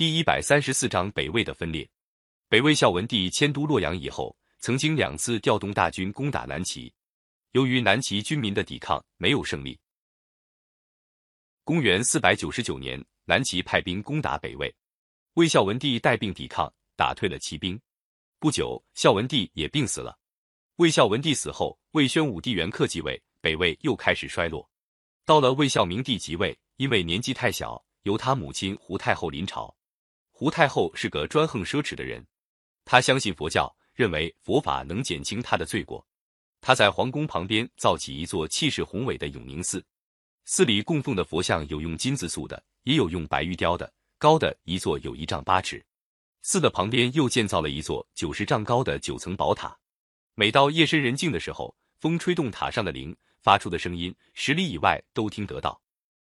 第一百三十四章北魏的分裂。北魏孝文帝迁都洛阳以后，曾经两次调动大军攻打南齐，由于南齐军民的抵抗没有胜利。公元四百九十九年，南齐派兵攻打北魏，魏孝文帝带兵抵抗，打退了齐兵。不久，孝文帝也病死了。魏孝文帝死后，魏宣武帝元恪继位，北魏又开始衰落。到了魏孝明帝即位，因为年纪太小，由他母亲胡太后临朝。胡太后是个专横奢侈的人。她相信佛教，认为佛法能减轻她的罪过。她在皇宫旁边造起一座气势宏伟的永宁寺，寺里供奉的佛像有用金子塑的，也有用白玉雕的，高的一座有一丈八尺。寺的旁边又建造了一座九十丈高的九层宝塔。每到夜深人静的时候，风吹动塔上的铃，发出的声音十里以外都听得到。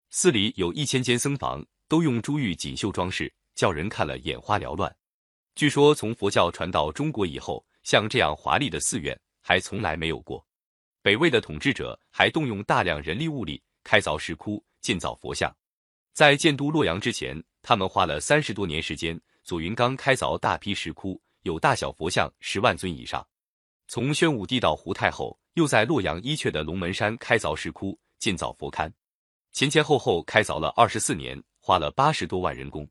寺里有一千间僧房，都用珠玉锦绣装饰，叫人看了眼花缭乱。据说从佛教传到中国以后，像这样华丽的寺院还从来没有过。北魏的统治者还动用大量人力物力开凿石窟，建造佛像。在建都洛阳之前，他们花了三十多年时间，左云冈开凿大批石窟，有大小佛像十万尊以上。从宣武帝到胡太后，又在洛阳伊阙的龙门山开凿石窟，建造佛龛，前前后后开凿了二十四年，花了八十多万人工。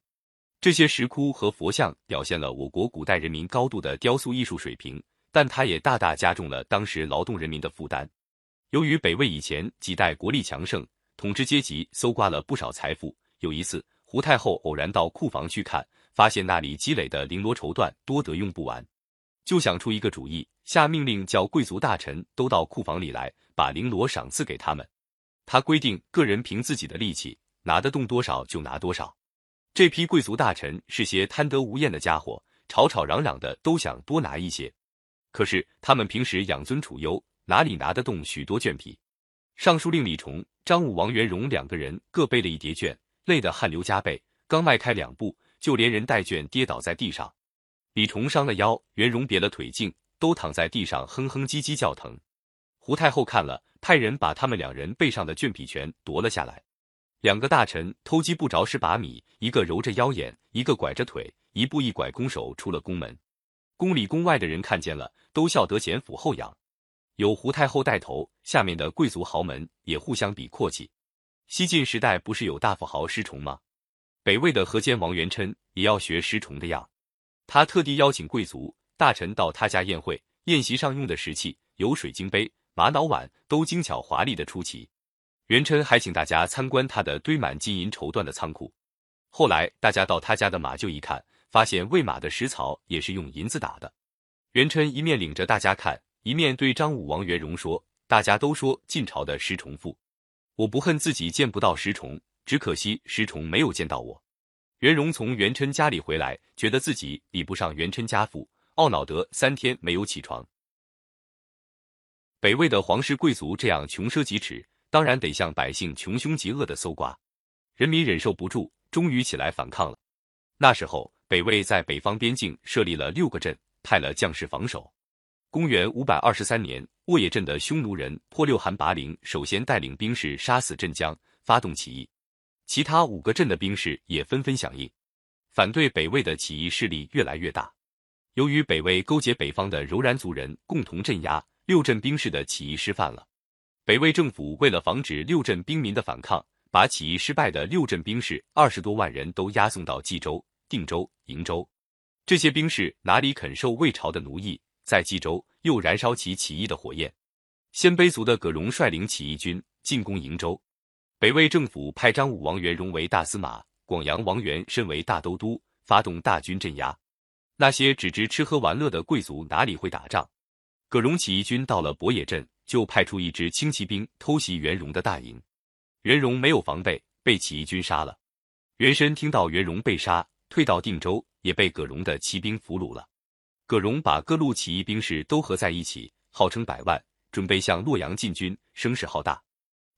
这些石窟和佛像表现了我国古代人民高度的雕塑艺术水平，但它也大大加重了当时劳动人民的负担。由于北魏以前几代国力强盛，统治阶级搜刮了不少财富。有一次，胡太后偶然到库房去看，发现那里积累的绫罗绸缎多得用不完，就想出一个主意，下命令叫贵族大臣都到库房里来，把绫罗赏赐给他们。他规定个人凭自己的力气，拿得动多少就拿多少。这批贵族大臣是些贪得无厌的家伙，吵吵嚷嚷的都想多拿一些。可是他们平时养尊处优，哪里拿得动许多绢皮？尚书令李崇、张武、王元荣两个人各背了一叠卷，累得汗流浃背，刚迈开两步，就连人带卷跌倒在地上。李崇伤了腰，元荣别了腿劲，都躺在地上哼哼唧唧叫疼。胡太后看了，派人把他们两人背上的卷皮全夺了下来。两个大臣偷鸡不着蚀把米，一个揉着腰眼，一个拐着腿，一步一拐，弓手出了宫门。宫里宫外的人看见了，都笑得前俯后仰。有胡太后带头，下面的贵族豪门也互相比阔气。西晋时代不是有大富豪失崇吗？北魏的河间王元琛也要学失崇的样，他特地邀请贵族大臣到他家宴会，宴席上用的石器有水晶杯、玛瑙碗，都精巧华丽的出奇。元琛还请大家参观他的堆满金银绸缎的仓库。后来大家到他家的马厩一看，发现喂马的食槽也是用银子打的。元琛一面领着大家看，一面对张武、王元荣说：“大家都说晋朝的石崇富，我不恨自己见不到石崇，只可惜石崇没有见到我。”元荣从元琛家里回来，觉得自己比不上元琛家父，懊恼得三天没有起床。北魏的皇室贵族这样穷奢极侈。当然得向百姓穷凶极恶的搜刮，人民忍受不住，终于起来反抗了。那时候，北魏在北方边境设立了六个镇，派了将士防守。公元五百二十三年，沃野镇的匈奴人破六韩拔陵首先带领兵士杀死镇将，发动起义。其他五个镇的兵士也纷纷响应，反对北魏的起义势力越来越大。由于北魏勾结北方的柔然族人，共同镇压六镇兵士的起义失范了。北魏政府为了防止六镇兵民的反抗，把起义失败的六镇兵士二十多万人都押送到冀州、定州、瀛州。这些兵士哪里肯受魏朝的奴役，在冀州又燃烧起起义的火焰。鲜卑族的葛荣率领起义军进攻瀛州，北魏政府派张武、王元荣为大司马，广阳王元身为大都督，发动大军镇压。那些只知吃喝玩乐的贵族哪里会打仗？葛荣起义军到了博野镇。就派出一支轻骑兵偷袭袁荣的大营，袁荣没有防备，被起义军杀了。袁深听到袁荣被杀，退到定州，也被葛荣的骑兵俘虏了。葛荣把各路起义兵士都合在一起，号称百万，准备向洛阳进军，声势浩大。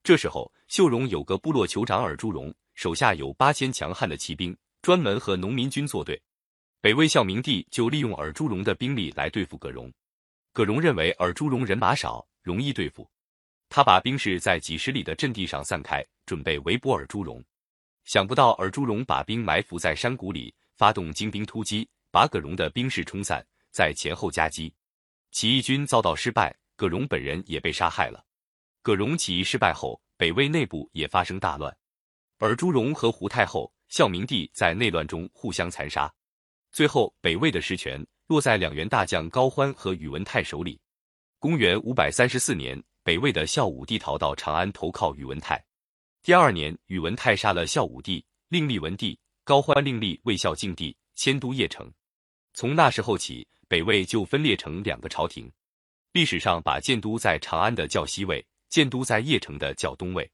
这时候，秀荣有个部落酋长尔朱荣，手下有八千强悍的骑兵，专门和农民军作对。北魏孝明帝就利用尔朱荣的兵力来对付葛荣。葛荣认为尔朱荣人马少。容易对付，他把兵士在几十里的阵地上散开，准备围捕尔朱荣。想不到尔朱荣把兵埋伏在山谷里，发动精兵突击，把葛荣的兵士冲散，在前后夹击，起义军遭到失败，葛荣本人也被杀害了。葛荣起义失败后，北魏内部也发生大乱，尔朱荣和胡太后、孝明帝在内乱中互相残杀，最后北魏的实权落在两员大将高欢和宇文泰手里。公元五百三十四年，北魏的孝武帝逃到长安投靠宇文泰。第二年，宇文泰杀了孝武帝，另立文帝；高欢另立魏孝静帝，迁都邺城。从那时候起，北魏就分裂成两个朝廷。历史上把建都在长安的叫西魏，建都在邺城的叫东魏。